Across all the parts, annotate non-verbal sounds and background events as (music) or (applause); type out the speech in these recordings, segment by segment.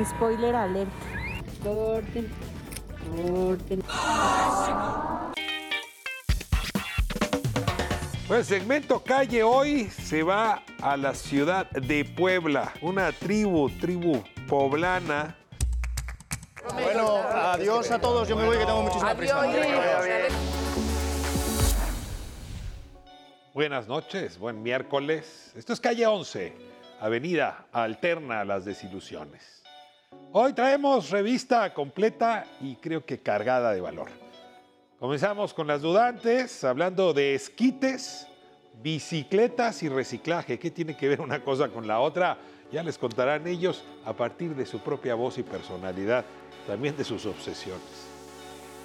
Spoiler alert. Corten. Corten. Bueno, el segmento Calle hoy se va a la ciudad de Puebla, una tribu, tribu poblana. Bueno, adiós a todos. Yo me voy que tengo muchísima prisa. Buenas noches, buen miércoles. Esto es Calle 11, Avenida Alterna a las Desilusiones. Hoy traemos revista completa y creo que cargada de valor. Comenzamos con las dudantes, hablando de esquites, bicicletas y reciclaje. ¿Qué tiene que ver una cosa con la otra? Ya les contarán ellos a partir de su propia voz y personalidad, también de sus obsesiones.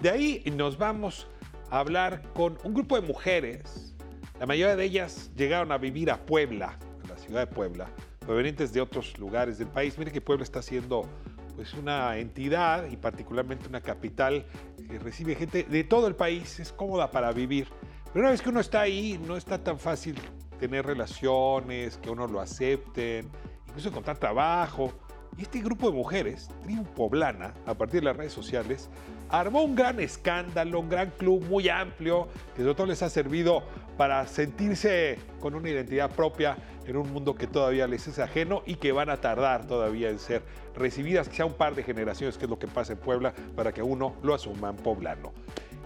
De ahí nos vamos a hablar con un grupo de mujeres. La mayoría de ellas llegaron a vivir a Puebla, a la ciudad de Puebla, provenientes de otros lugares del país. Mire que Puebla está siendo pues una entidad y particularmente una capital que recibe gente de todo el país, es cómoda para vivir. Pero una vez que uno está ahí, no está tan fácil tener relaciones, que uno lo acepten, incluso encontrar trabajo. Y este grupo de mujeres, tribu poblana, a partir de las redes sociales, armó un gran escándalo, un gran club muy amplio, que sobre todo les ha servido para sentirse con una identidad propia en un mundo que todavía les es ajeno y que van a tardar todavía en ser recibidas, quizá un par de generaciones, que es lo que pasa en Puebla, para que uno lo asuman poblano.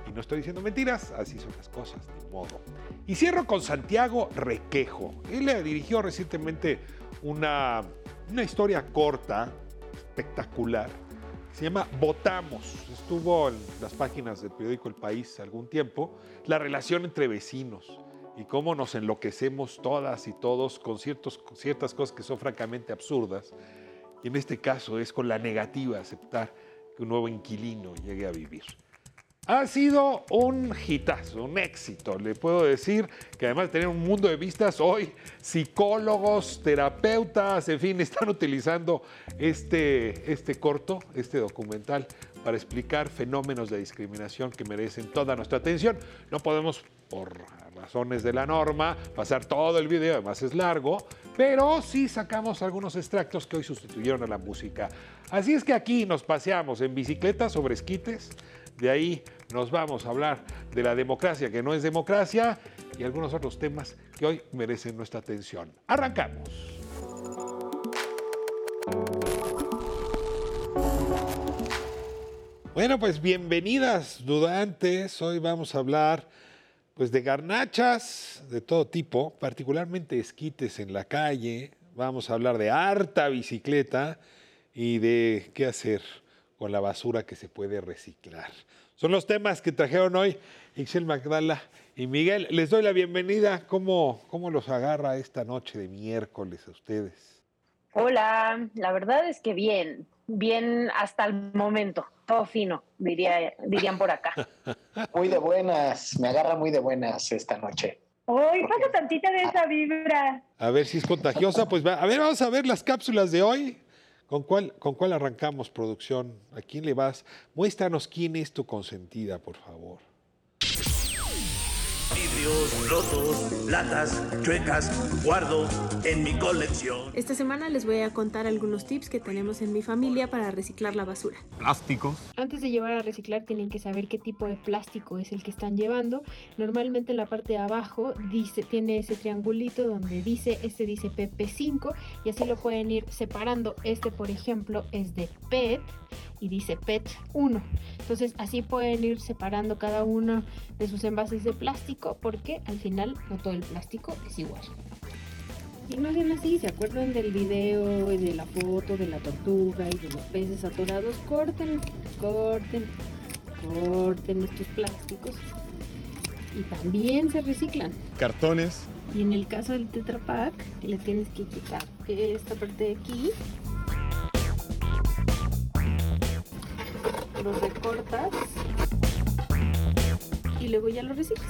Y no estoy diciendo mentiras, así son las cosas, de modo. Y cierro con Santiago Requejo. Él le dirigió recientemente una, una historia corta, espectacular, se llama Votamos. Estuvo en las páginas del periódico El País algún tiempo, la relación entre vecinos y cómo nos enloquecemos todas y todos con, ciertos, ciertas cosas que son francamente absurdas. Y en este caso es con la negativa a aceptar que un nuevo inquilino llegue a vivir. Ha sido un hitazo, un éxito. Le puedo decir que además de tener un mundo de vistas, hoy psicólogos, terapeutas, en fin, (laughs) están utilizando este, este corto, este documental, para explicar fenómenos de discriminación que merecen toda nuestra atención. No podemos, por razones de la norma, pasar todo el video, además es largo, pero sí sacamos algunos extractos que hoy sustituyeron a la música. Así es que aquí nos paseamos en bicicleta sobre esquites de ahí nos vamos a hablar de la democracia que no es democracia y algunos otros temas que hoy merecen nuestra atención. Arrancamos. Bueno, pues bienvenidas dudantes. Hoy vamos a hablar pues de garnachas de todo tipo, particularmente esquites en la calle. Vamos a hablar de harta bicicleta y de qué hacer con la basura que se puede reciclar. Son los temas que trajeron hoy Ixel Magdala y Miguel. Les doy la bienvenida. ¿Cómo, ¿Cómo los agarra esta noche de miércoles a ustedes? Hola, la verdad es que bien, bien hasta el momento, todo fino, diría, dirían por acá. (laughs) Muy de buenas, me agarra muy de buenas esta noche. Hoy pasa tantita de esa vibra. A ver si es contagiosa, pues va. A ver, vamos a ver las cápsulas de hoy. ¿Con cuál, ¿Con cuál arrancamos, producción? ¿A quién le vas? Muéstranos quién es tu consentida, por favor. Vidrios rotos, latas chuecas, guardo en mi colección. Esta semana les voy a contar algunos tips que tenemos en mi familia para reciclar la basura. Plásticos. Antes de llevar a reciclar tienen que saber qué tipo de plástico es el que están llevando. Normalmente en la parte de abajo dice, tiene ese triangulito donde dice, este dice PP5 y así lo pueden ir separando. Este por ejemplo es de PET y dice PET 1. Entonces así pueden ir separando cada uno de sus envases de plástico porque al final no todo el plástico es igual. Y no sean así, ¿se acuerdan del video, de la foto, de la tortuga y de los peces atorados? Corten, corten, corten estos plásticos. Y también se reciclan. Cartones. Y en el caso del Tetra Pak, le tienes que quitar esta parte de aquí. Los recortas. Y luego ya lo reciclas.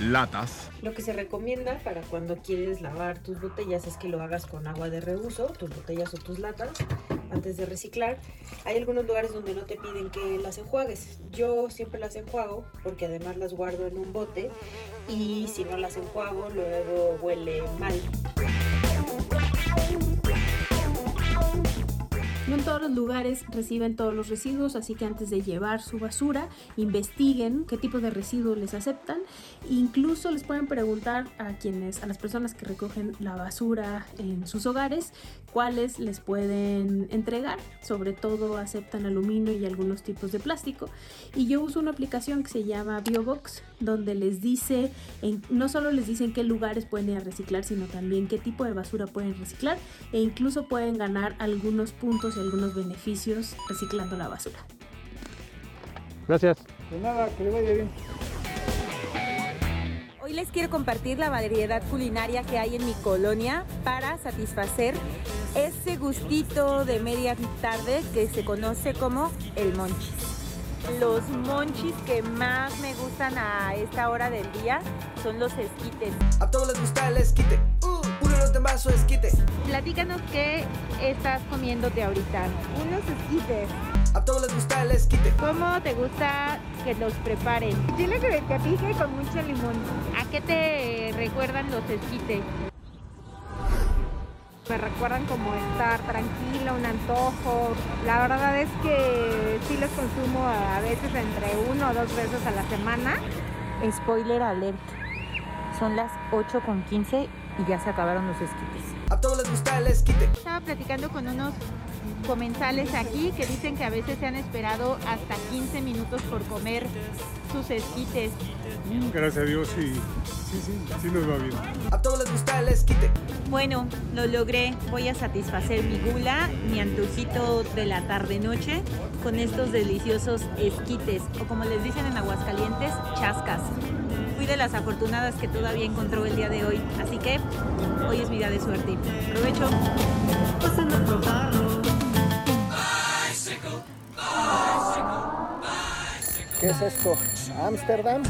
Latas. Lo que se recomienda para cuando quieres lavar tus botellas es que lo hagas con agua de reuso, tus botellas o tus latas, antes de reciclar. Hay algunos lugares donde no te piden que las enjuagues. Yo siempre las enjuago porque además las guardo en un bote y si no las enjuago luego huele mal. Todos los lugares reciben todos los residuos, así que antes de llevar su basura, investiguen qué tipo de residuos les aceptan. Incluso les pueden preguntar a quienes, a las personas que recogen la basura en sus hogares, cuáles les pueden entregar. Sobre todo aceptan aluminio y algunos tipos de plástico. Y yo uso una aplicación que se llama BioBox, donde les dice, en, no solo les dicen qué lugares pueden ir a reciclar, sino también qué tipo de basura pueden reciclar e incluso pueden ganar algunos puntos y algunos beneficios reciclando la basura. Gracias. De nada, que le vaya bien. Hoy les quiero compartir la variedad culinaria que hay en mi colonia para satisfacer ese gustito de media tarde que se conoce como el monchis. Los monchis que más me gustan a esta hora del día son los esquites. A todos les gusta el esquite. Uh, uno de los demás su esquite. Platícanos qué estás comiéndote ahorita. Unos esquites. A todos les gusta el esquite. ¿Cómo te gusta que los preparen? Chile que pique con mucho limón. ¿A qué te recuerdan los esquites? Me recuerdan como estar tranquila, un antojo. La verdad es que sí los consumo a veces entre uno o dos veces a la semana. Spoiler alert. Son las 8 con 15 y ya se acabaron los esquites. A todos les gusta el esquite. Estaba platicando con unos comensales aquí que dicen que a veces se han esperado hasta 15 minutos por comer sus esquites. Gracias a Dios, sí, sí, sí, sí nos va bien. A todos les gusta el esquite. Bueno, lo logré. Voy a satisfacer mi gula, mi antojito de la tarde-noche con estos deliciosos esquites, o como les dicen en Aguascalientes, chascas. Fui de las afortunadas que todavía encontró el día de hoy, así que hoy es mi día de suerte. Provecho. ¿Qué es esto? ¿Ámsterdam?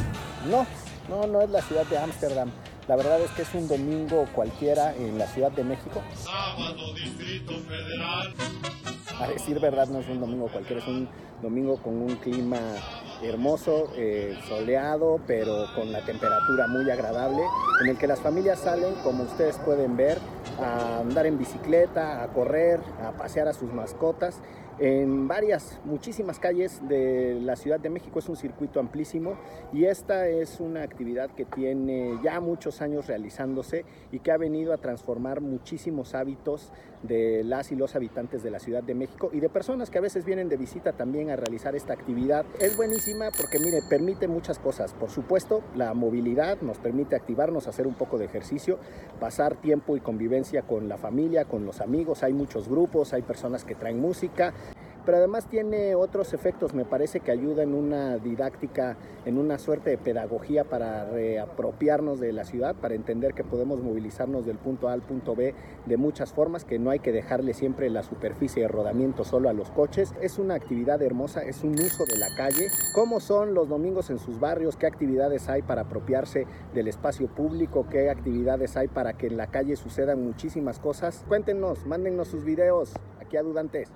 No, no, no es la ciudad de Ámsterdam. La verdad es que es un domingo cualquiera en la Ciudad de México. Sábado, Distrito Federal. A decir verdad, no es un domingo cualquiera, es un domingo con un clima hermoso, eh, soleado, pero con la temperatura muy agradable, en el que las familias salen, como ustedes pueden ver, a andar en bicicleta, a correr, a pasear a sus mascotas en varias, muchísimas calles de la Ciudad de México. Es un circuito amplísimo y esta es una actividad que tiene ya muchos años realizándose y que ha venido a transformar muchísimos hábitos de las y los habitantes de la Ciudad de México y de personas que a veces vienen de visita también a realizar esta actividad. Es buenísima porque, mire, permite muchas cosas. Por supuesto, la movilidad nos permite activarnos, hacer un poco de ejercicio, pasar tiempo y convivencia con la familia, con los amigos. Hay muchos grupos, hay personas que traen música pero además tiene otros efectos, me parece que ayuda en una didáctica, en una suerte de pedagogía para reapropiarnos de la ciudad, para entender que podemos movilizarnos del punto A al punto B de muchas formas, que no hay que dejarle siempre la superficie de rodamiento solo a los coches. Es una actividad hermosa, es un uso de la calle. ¿Cómo son los domingos en sus barrios? ¿Qué actividades hay para apropiarse del espacio público? ¿Qué actividades hay para que en la calle sucedan muchísimas cosas? Cuéntenos, mándennos sus videos aquí Dudantes.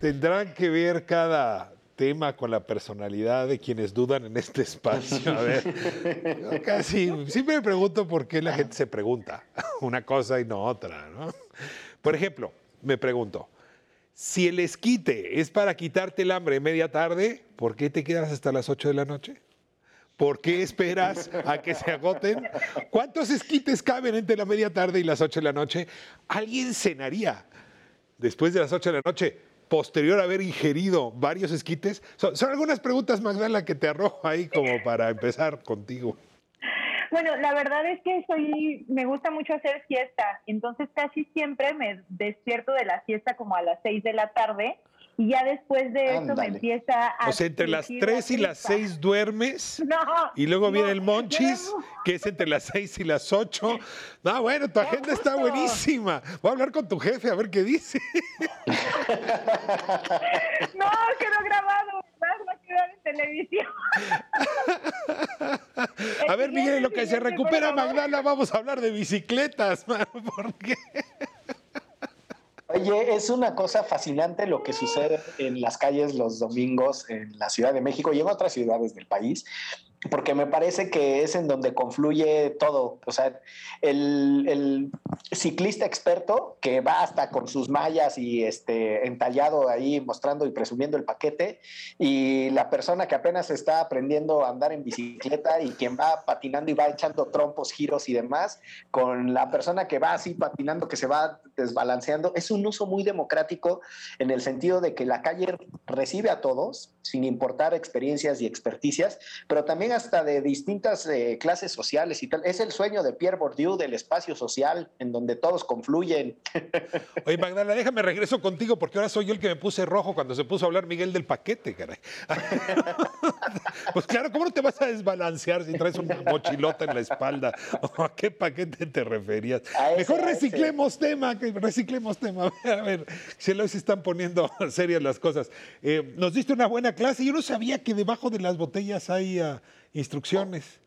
Tendrán que ver cada tema con la personalidad de quienes dudan en este espacio. A ver, casi siempre me pregunto por qué la gente se pregunta una cosa y no otra. ¿no? Por ejemplo, me pregunto, si el esquite es para quitarte el hambre media tarde, ¿por qué te quedas hasta las 8 de la noche? ¿Por qué esperas a que se agoten? ¿Cuántos esquites caben entre la media tarde y las 8 de la noche? ¿Alguien cenaría después de las 8 de la noche, posterior a haber ingerido varios esquites? Son, algunas preguntas, Magdalena, que te arrojo ahí como para empezar contigo. Bueno, la verdad es que soy, me gusta mucho hacer siesta, entonces casi siempre me despierto de la siesta como a las 6 de la tarde y ya después de eso me empieza a... O sea, entre las surgir la 3 y las tripa. 6 duermes. (laughs) No, Y luego viene el monchis, que es entre las 6 y las 8. No, bueno, tu agenda está buenísima. Voy a hablar con tu jefe a ver qué dice. (laughs) No, quedó grabado, ¿verdad? Va a quedar en televisión. (laughs) A ver, Miguel, lo que se recupera. Magdala, vamos a hablar de bicicletas. mano, ¿Por qué? Oye, es una cosa fascinante lo que sucede en las calles los domingos en la Ciudad de México y en otras ciudades del país. Porque me parece que es en donde confluye todo. O sea, el, el, ciclista experto que va hasta con sus mallas y este, entallado ahí mostrando y presumiendo el paquete, y la persona que apenas está aprendiendo a andar en bicicleta y quien va patinando y va echando trompos, giros y demás, con la persona que va así patinando, que se va desbalanceando, es un uso muy democrático en el sentido de que la calle recibe a todos, sin importar experiencias y experticias, pero también hasta de distintas eh, clases sociales y tal. Es el sueño de Pierre Bourdieu del espacio social en donde todos confluyen. (laughs) Oye, Magdalena, déjame regreso contigo porque ahora soy yo el que me puse rojo cuando se puso a hablar Miguel del paquete, caray. (laughs) pues claro, ¿cómo no te vas a desbalancear si traes una mochilota en la espalda? (laughs) ¿A qué paquete te referías? ese, Mejor reciclemos tema, que reciclemos tema. A ver, se lo se están poniendo serias las cosas. Eh, nos diste una buena clase. Yo no sabía que debajo de las botellas hay ah, instrucciones.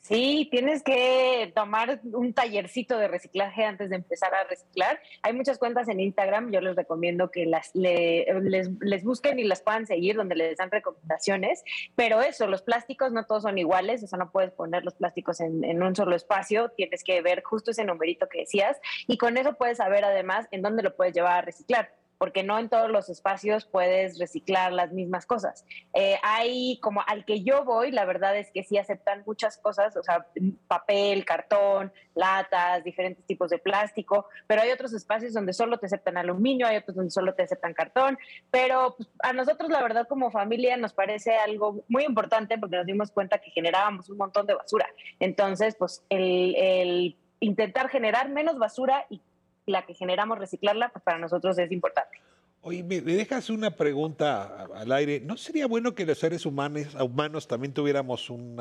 Sí, tienes que tomar un tallercito de reciclaje antes de empezar a reciclar. Hay muchas cuentas en Instagram, yo les recomiendo que las le- les, les busquen y las puedan seguir donde les dan recomendaciones. Pero eso, los plásticos no todos son iguales, o sea, no puedes poner los plásticos en, en un solo espacio, tienes que ver justo ese numerito que decías y con eso puedes saber además en dónde lo puedes llevar a reciclar porque no en todos los espacios puedes reciclar las mismas cosas. Eh, hay como al que yo voy, la verdad es que sí aceptan muchas cosas, o sea, papel, cartón, latas, diferentes tipos de plástico, pero hay otros espacios donde solo te aceptan aluminio, hay otros donde solo te aceptan cartón, pero pues, a nosotros la verdad como familia nos parece algo muy importante porque nos dimos cuenta que generábamos un montón de basura. Entonces, pues el, el intentar generar menos basura y la que generamos reciclarla, pues para nosotros es importante. Oye, me dejas una pregunta al aire. ¿No sería bueno que los seres humanos, humanos también tuviéramos un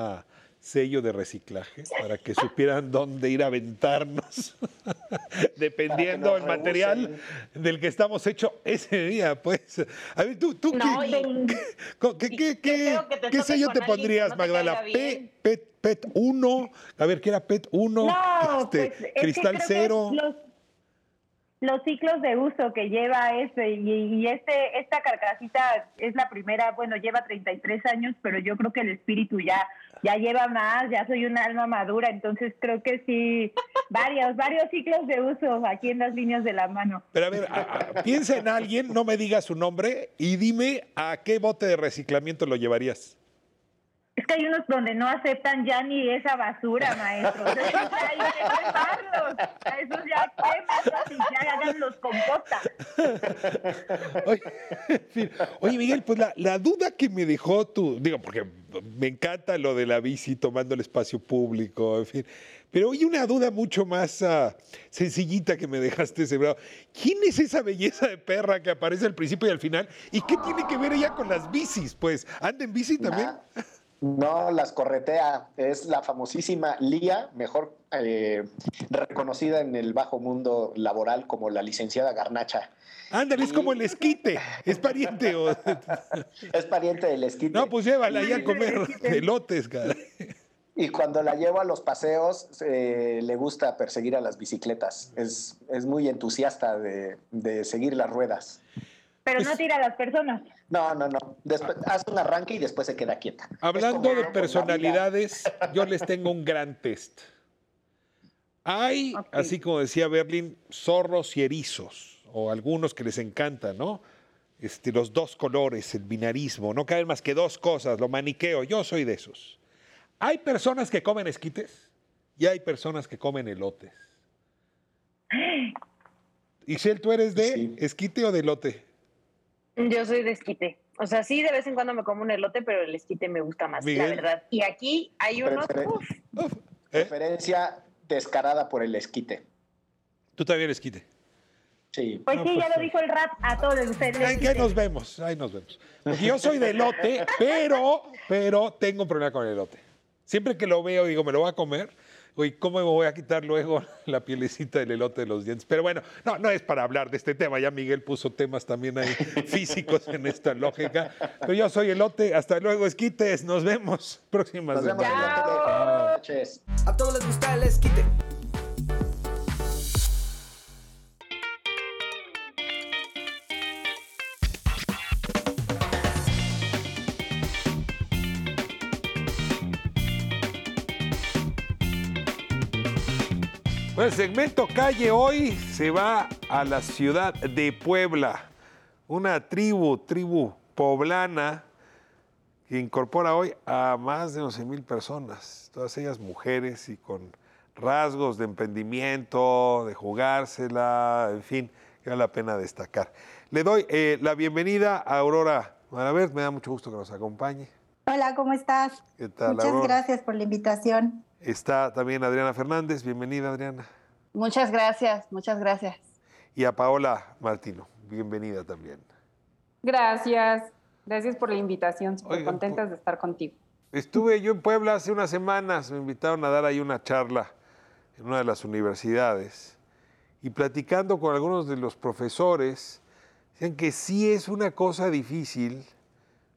sello de reciclaje para que (laughs) supieran dónde ir a aventarnos? (laughs) Dependiendo del material del que estamos hechos ese día, pues. A ver, tú, tú No, qué, qué, qué, qué- qué sello te pondrías, no Magdala? P. PET, PET 1, a ver, ¿qué era PET 1? No, este, pues, cristal creo que cero. Los, los ciclos de uso que lleva este y, y este esta carcasita es la primera, bueno, lleva 33 años, pero yo creo que el espíritu ya ya lleva más, ya soy una alma madura, entonces creo que sí varios varios ciclos de uso aquí en las líneas de la mano. Pero a ver, a- a- piensa en alguien, no me digas su nombre y dime a qué bote de reciclamiento lo llevarías. Es que hay unos donde no aceptan ya ni esa basura, maestro. Sea, hay que quemarlos. A esos ya los composta. (laughs) Oye, en fin. Oye, Miguel, pues la, la duda que me dejó tú, digo, porque me encanta lo de la bici tomando el espacio público, en fin. Pero oye, una duda mucho más ah, sencillita que me dejaste sembrado. ¿Quién es esa belleza de perra que aparece al principio y al final? ¿Y qué tiene que ver ella con las bicis? Pues, ¿anda en bici también? No, las corretea. Es la famosísima Lía, mejor eh, reconocida en el bajo mundo laboral como la licenciada Garnacha. Ándale, es como el esquite. ¿Es pariente o...? Es pariente del esquite. No, pues llévala ahí a comer elotes, cara. Y cuando la llevo a los paseos, eh, le gusta perseguir a las bicicletas. Es, es muy entusiasta de, de seguir las ruedas. Pero no tira a las personas. No, no, no. Después, hace un arranque y después se queda quieta. Hablando de personalidades, yo les tengo un gran test. Hay, así como decía Berlin, zorros y erizos, o algunos que les encanta, ¿no? Este, los dos colores, el binarismo, no caben más que dos cosas, lo maniqueo, yo soy de esos. Hay personas que comen esquites y hay personas que comen elotes. (gasps) Ishel, ¿tú eres de esquite o de elote? Yo soy de esquite. O sea, sí, de vez en cuando me como un elote, pero el esquite me gusta más, Miguel. la verdad. Y aquí hay unos... Uf, Preferencia descarada por el esquite. Tú también esquite. Sí. Pues No, sí, pues ya lo dijo el rap a todos ustedes. Ahí, ahí nos vemos, ahí nos vemos. Porque yo soy de elote, pero, pero tengo un problema con el elote. Siempre que lo veo, digo, me lo voy a comer. Uy, ¿cómo me voy a quitar luego (laughs) la pielecita del elote de los dientes? Pero bueno, no, no es para hablar de este tema. Ya Miguel puso temas también ahí (laughs) físicos en esta lógica. Pero yo soy elote. Hasta luego, esquites. Nos vemos próximas Nos vemos. Buenas noches. A todos les gusta el esquite. El segmento Calle hoy se va a la ciudad de Puebla, una tribu, tribu poblana que incorpora hoy a más de 11 mil personas, todas ellas mujeres y con rasgos de emprendimiento, de jugársela, en fin, que vale la pena destacar. Le doy eh, la bienvenida a Aurora Maravert, me da mucho gusto que nos acompañe. Hola, ¿cómo estás? ¿Qué tal, Muchas Aurora? gracias por la invitación. Está también Adriana Fernández, bienvenida Adriana. Muchas gracias, muchas gracias. Y a Paola Martino, bienvenida también. Gracias, gracias por la invitación, súper contentas de estar contigo. Estuve yo en Puebla hace unas semanas, me invitaron a dar ahí una charla en una de las universidades y platicando con algunos de los profesores, decían que sí es una cosa difícil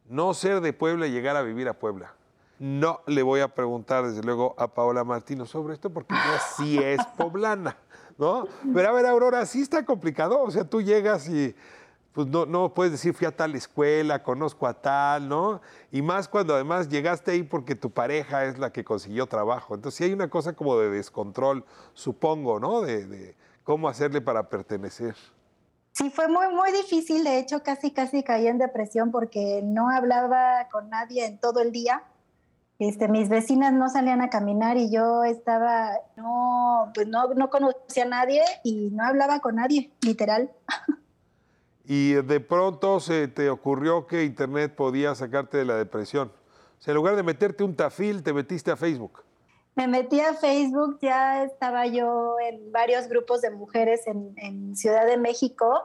no ser de Puebla y llegar a vivir a Puebla. No le voy a preguntar, desde luego, a Paola Martino sobre esto porque ella sí es (laughs) poblana, ¿no? Pero a ver, Aurora, sí está complicado. O sea, tú llegas y pues no, no puedes decir fui a tal escuela, conozco a tal, ¿no? Y más cuando además llegaste ahí porque tu pareja es la que consiguió trabajo. Entonces sí hay una cosa como de descontrol, supongo, ¿no? De, de cómo hacerle para pertenecer. Sí, fue muy, muy difícil. De hecho, casi, casi caí en depresión porque no hablaba con nadie en todo el día. Este, mis vecinas no salían a caminar y yo estaba, no, pues no, no conocía a nadie y no hablaba con nadie, literal. (laughs) Y de pronto se te ocurrió que Internet podía sacarte de la depresión. O sea, en lugar de meterte un tafil, te metiste a Facebook. Me metí a Facebook, ya estaba yo en varios grupos de mujeres en, en Ciudad de México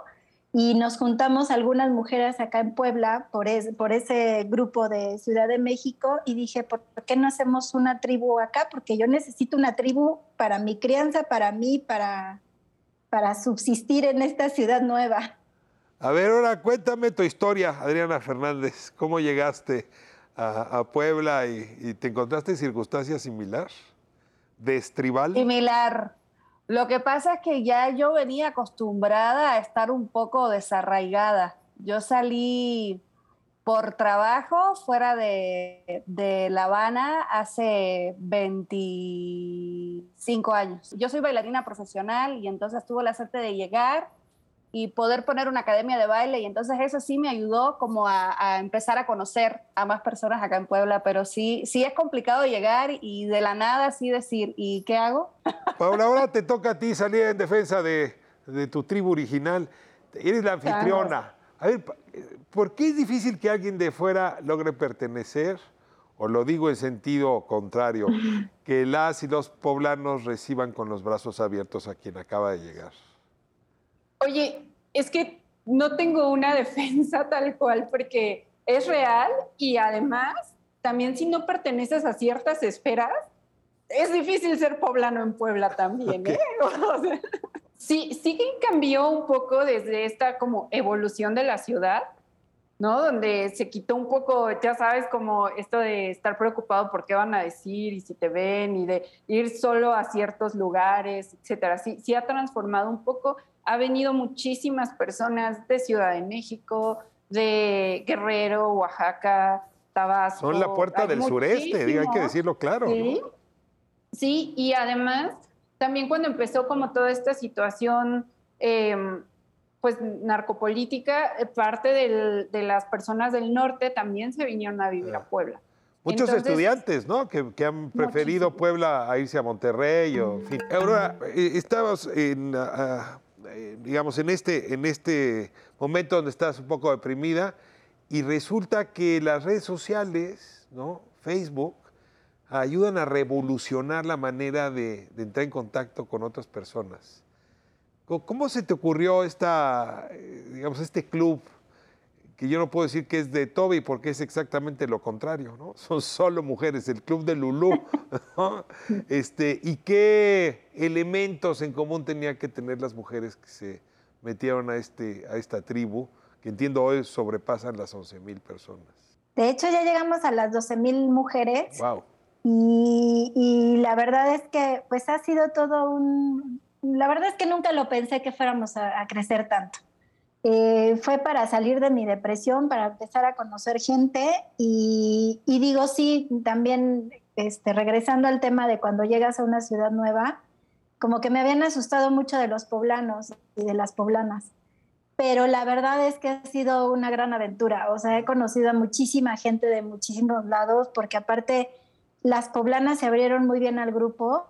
y nos juntamos algunas mujeres acá en Puebla por, es- por ese grupo de Ciudad de México y dije, ¿por qué no hacemos una tribu acá? Porque yo necesito una tribu para mi crianza, para mí, para, para subsistir en esta ciudad nueva. A ver, ahora cuéntame tu historia, Adriana Fernández. ¿Cómo llegaste a, a Puebla y, y te encontraste en circunstancias similares? ¿De estribal? Similar. Lo que pasa es que ya yo venía acostumbrada a estar un poco desarraigada. Yo salí por trabajo fuera de, de La Habana hace 25 años. Yo soy bailarina profesional y entonces tuve la suerte de llegar y poder poner una academia de baile y entonces eso sí me ayudó como a, a empezar a conocer a más personas acá en Puebla, pero sí, sí es complicado llegar y de la nada así decir, ¿y qué hago? (laughs) Paula, ahora te toca a ti salir en defensa de, de tu tribu original. Eres la anfitriona. A ver, pa- ¿por qué es difícil que alguien de fuera logre pertenecer? O lo digo en sentido contrario, (laughs) que las y los poblanos reciban con los brazos abiertos a quien acaba de llegar. Oye, es que no tengo una (laughs) defensa tal cual porque es real y además también si no perteneces a ciertas esferas, es difícil ser poblano en Puebla también, ¿eh? (laughs) O sea, sí, sí que cambió un poco desde esta como evolución de la ciudad, ¿no? Donde se quitó un poco, ya sabes, como esto de estar preocupado por qué van a decir y si te ven y de ir solo a ciertos lugares, etcétera. Sí, sí ha transformado un poco. Ha venido muchísimas personas de Ciudad de México, de Guerrero, Oaxaca, Tabasco. Son la puerta Hay del sureste, diga, hay que decirlo claro. Sí, ¿no? sí, y además, también cuando empezó como toda esta situación, eh, pues narcopolítica, eh, parte del- de las personas del norte también se vinieron a vivir a Puebla. Muchos Entonces, estudiantes, ¿no? Que, que han preferido Puebla a irse a Monterrey o, eh, estabas en, ah, ah, eh, digamos, en este, en este momento donde estás un poco deprimida y resulta que las redes sociales, ¿no? Facebook, ayudan a revolucionar la manera de, de entrar en contacto con otras personas. ¿Cómo- ¿Cómo se te ocurrió esta, eh, digamos, este club que yo no puedo decir que es de Toby porque es exactamente lo contrario, ¿no? (laughs) Son solo mujeres, el club de Lulú. ¿no? Este, ¿Y qué elementos en común tenía que tener las mujeres que se metieron a, este, a esta tribu, que entiendo hoy sobrepasan las 11 mil personas? De hecho, ya llegamos a las 12 mil mujeres. ¡Wow! Y, y la verdad es que pues ha sido todo un... La verdad es que nunca lo pensé que fuéramos a, a crecer tanto. Eh, fue para salir de mi depresión, para empezar a conocer gente y, digo sí, también este, regresando al tema de cuando llegas a una ciudad nueva, como que me habían asustado mucho de los poblanos y de las poblanas. Pero la verdad es que ha sido una gran aventura. O sea, he conocido a muchísima gente de muchísimos lados, porque aparte las poblanas se abrieron muy bien al grupo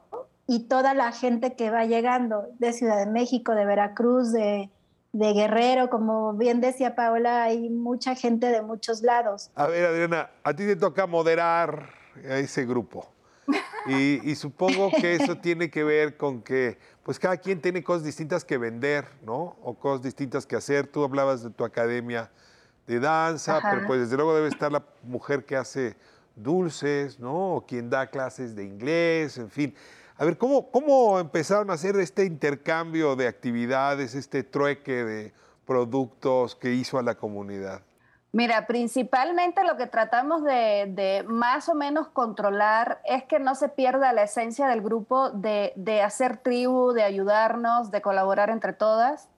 y toda la gente que va llegando de Ciudad de México, de Veracruz, de, de Guerrero, como bien decía Paola, hay mucha gente de muchos lados. A ver, Adriana, a ti te toca moderar a ese grupo. (laughs) Y, y, supongo que eso tiene que ver con que, pues cada quien tiene cosas distintas que vender, ¿no? O cosas distintas que hacer. Tú hablabas de tu academia de danza, Ajá. pero pues desde luego debe estar la mujer que hace dulces, ¿no? O quien da clases de inglés, en fin. A ver, ¿cómo, cómo empezaron a hacer este intercambio de actividades, este trueque de productos que hizo a la comunidad? Mira, principalmente lo que tratamos de, de, más o menos controlar es que no se pierda la esencia del grupo de, de, hacer tribu, de ayudarnos, de colaborar entre todas.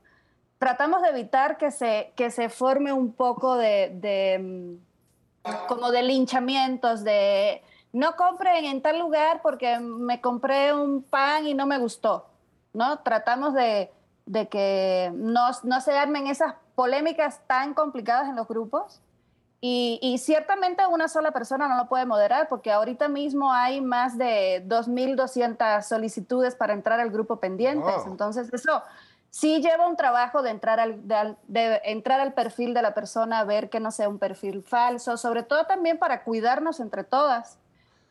Tratamos de evitar que se, que se forme un poco de, de como de linchamientos, de no compren en tal lugar porque me compré un pan y no me gustó, ¿no? Tratamos de, de que no, no se armen esas polémicas tan complicadas en los grupos. Y, y, ciertamente una sola persona no lo puede moderar porque ahorita mismo hay más de 2.200 solicitudes para entrar al grupo pendientes. Wow. Entonces eso sí lleva un trabajo de entrar, al, de, de entrar al perfil de la persona, ver que no sea un perfil falso, sobre todo también para cuidarnos entre todas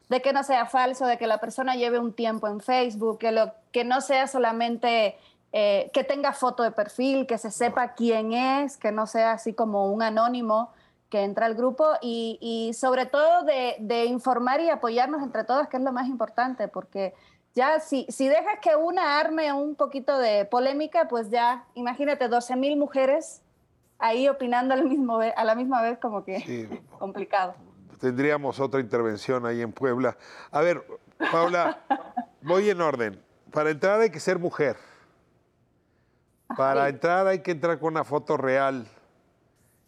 de que no sea falso, de que la persona lleve un tiempo en Facebook, que, lo, que no sea solamente eh, que tenga foto de perfil, que se sepa quién es, que no sea así como un anónimo que entra al grupo y, y sobre todo de, de, informar y apoyarnos entre todas, que es lo más importante, porque ya si, si dejas que una arme un poquito de polémica, pues ya imagínate 12 mil mujeres ahí opinando al mismo, a la misma vez como que sí. (laughs) complicado. Tendríamos otra intervención ahí en Puebla. A ver, Paula, voy en orden. Para entrar hay que ser mujer. Para entrar hay que entrar con una foto real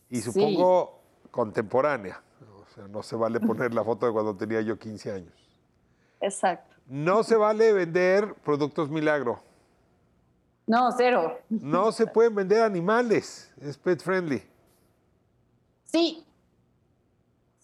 y supongo sí. contemporánea. O sea, no se vale poner la foto de cuando tenía yo 15 años. Exacto. No se vale vender productos milagro. No, cero. No se pueden vender animales. Es pet friendly. Sí.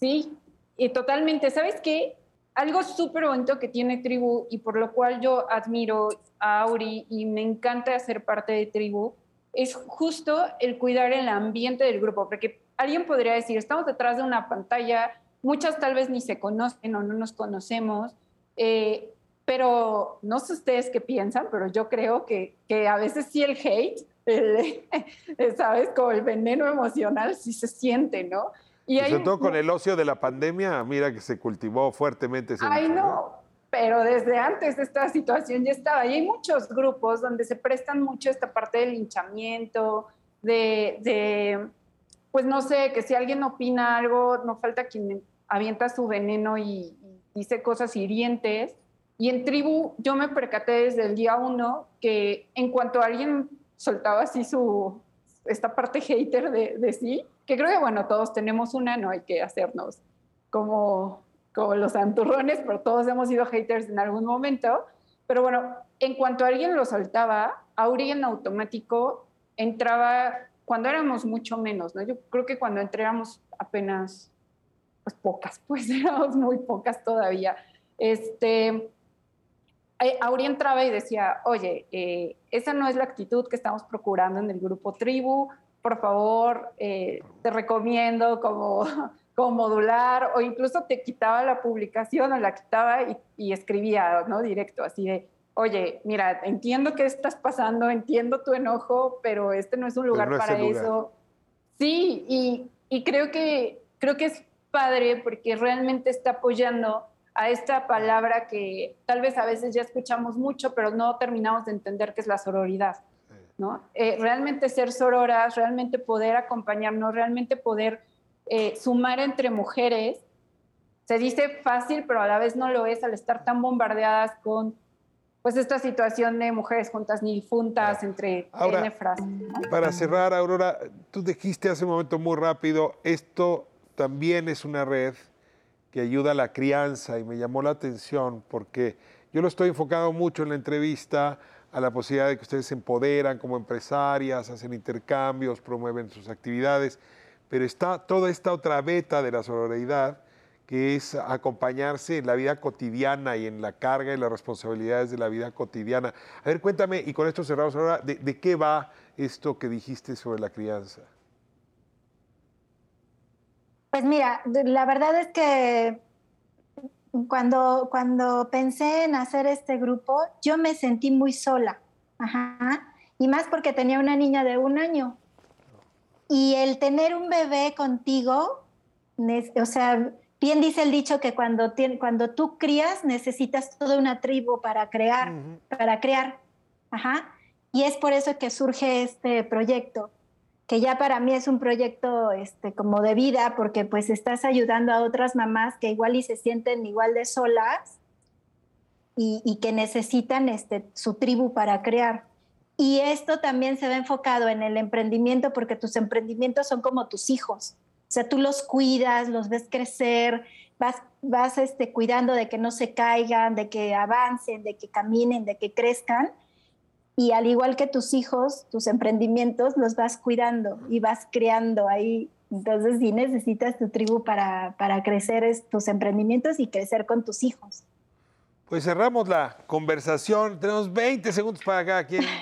Sí, y totalmente. ¿Sabes qué? Algo súper bonito que tiene Tribu y por lo cual yo admiro a Auri y me encanta ser parte de Tribu es justo el cuidar el ambiente del grupo, porque alguien podría decir, estamos detrás de una pantalla, muchas tal vez ni se conocen o no nos conocemos, eh, pero no sé ustedes qué piensan, pero yo creo que, que a veces sí el hate, el, (laughs) ¿sabes? Como el veneno emocional sí se siente, ¿no? Y, sobre todo con el ocio de la pandemia, mira que se cultivó fuertemente ese Ay, no, pero desde antes esta situación ya estaba. Y hay muchos grupos donde se prestan mucho esta parte del linchamiento, de, de, pues no sé, que si alguien opina algo, no falta quien avienta su veneno y, y dice cosas hirientes. Y en tribu yo me percaté desde el día uno que en cuanto alguien soltaba así su, esta parte hater de, de sí, que creo que, bueno, todos tenemos una, no hay que hacernos como, como los santurrones, pero todos hemos sido haters en algún momento. Pero bueno, en cuanto alguien lo soltaba, Auri en automático entraba cuando éramos mucho menos, ¿no? Yo creo que cuando entrábamos apenas, pues pocas, (laughs) pues éramos muy pocas todavía. Este, Auri entraba y decía, oye, eh, esa no es la actitud que estamos procurando en el grupo tribu, por favor, eh, te recomiendo como, (laughs) como modular, o incluso te quitaba la publicación o la quitaba y, y escribía, ¿no? Directo, así de, oye, mira, entiendo que estás pasando, entiendo tu enojo, pero este no es un lugar no para eso. Sí, y, y creo, que, creo que es padre porque realmente está apoyando a esta palabra que tal vez a veces ya escuchamos mucho, pero no terminamos de entender qué es la sororidad. ¿No? Eh, realmente ser sororas, realmente poder acompañarnos, realmente poder eh, sumar entre mujeres, se dice fácil, pero a la vez no lo es al estar tan bombardeadas con pues esta situación de mujeres juntas ni difuntas entre Ahora, N frases. ¿no? Para cerrar, Aurora, tú dijiste hace un momento muy rápido, esto también es una red que ayuda a la crianza y me llamó la atención porque Yo lo estoy enfocando mucho en la entrevista a la posibilidad de que ustedes se empoderan como empresarias, hacen intercambios, promueven sus actividades, pero está toda esta otra beta de la sororidad que es acompañarse en la vida cotidiana y en la carga y las responsabilidades de la vida cotidiana. A ver, cuéntame, y con esto cerramos ahora, ¿de, de qué va esto que dijiste sobre la crianza? Pues mira, la verdad es que cuando, cuando pensé en hacer este grupo, yo me sentí muy sola. Ajá. Y más porque tenía una niña de un año. Y el tener un bebé contigo, o sea, bien dice el dicho que cuando, cuando tú crías necesitas toda una tribu para crear, para crear. Ajá. Y es por eso que surge este proyecto que ya para mí es un proyecto este, como de vida, porque pues estás ayudando a otras mamás que igual y se sienten igual de solas y, y que necesitan este, su tribu para crear. Y esto también se ve enfocado en el emprendimiento, porque tus emprendimientos son como tus hijos. O sea, tú los cuidas, los ves crecer, vas, vas este, cuidando de que no se caigan, de que avancen, de que caminen, de que crezcan y al igual que tus hijos, tus emprendimientos los vas cuidando y vas creando ahí. Entonces sí necesitas tu tribu para, para crecer es- tus emprendimientos y crecer con tus hijos. Pues cerramos la conversación. Tenemos 20 segundos para cada quien. (laughs)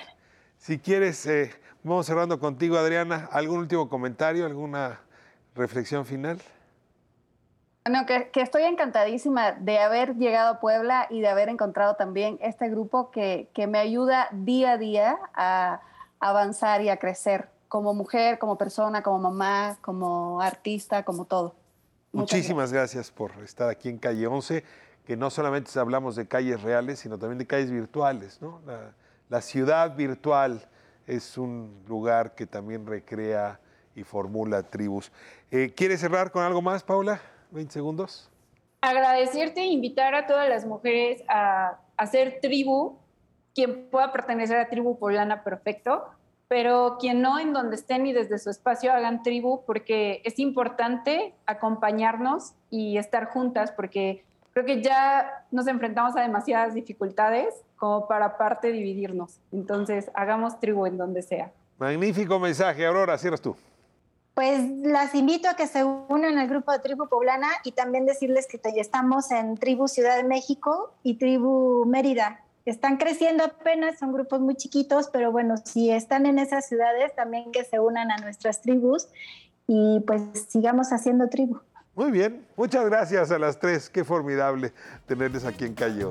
Si quieres, eh, vamos cerrando contigo, Adriana. ¿Algún último comentario, alguna reflexión final? Bueno, que, que estoy encantadísima de haber llegado a Puebla y de haber encontrado también este grupo que, que me ayuda día a día a avanzar y a crecer como mujer, como persona, como mamá, como artista, como todo. Muchas Muchísimas gracias por estar aquí en Calle 11, que no solamente hablamos de calles reales, sino también de calles virtuales. ¿no? La, la ciudad virtual es un lugar que también recrea y formula tribus. Eh, ¿Quieres cerrar con algo más, Paula? 20 segundos. agradecerte e invitar a todas las mujeres a hacer tribu, quien pueda pertenecer a tribu poblana perfecto, pero quien no en donde estén y desde su espacio hagan tribu porque es importante acompañarnos y estar juntas porque creo que ya nos enfrentamos a demasiadas dificultades como para aparte dividirnos. Entonces, hagamos tribu en donde sea. Magnífico mensaje. Aurora, cierras tú. Pues las invito a que se unan al grupo de Tribu Poblana y también decirles que estamos en Tribu Ciudad de México y Tribu Mérida. Están creciendo apenas, son grupos muy chiquitos, pero bueno, si están en esas ciudades, también que se unan a nuestras tribus y pues sigamos haciendo tribu. Muy bien, muchas gracias a las tres. Qué formidable tenerles aquí en Calle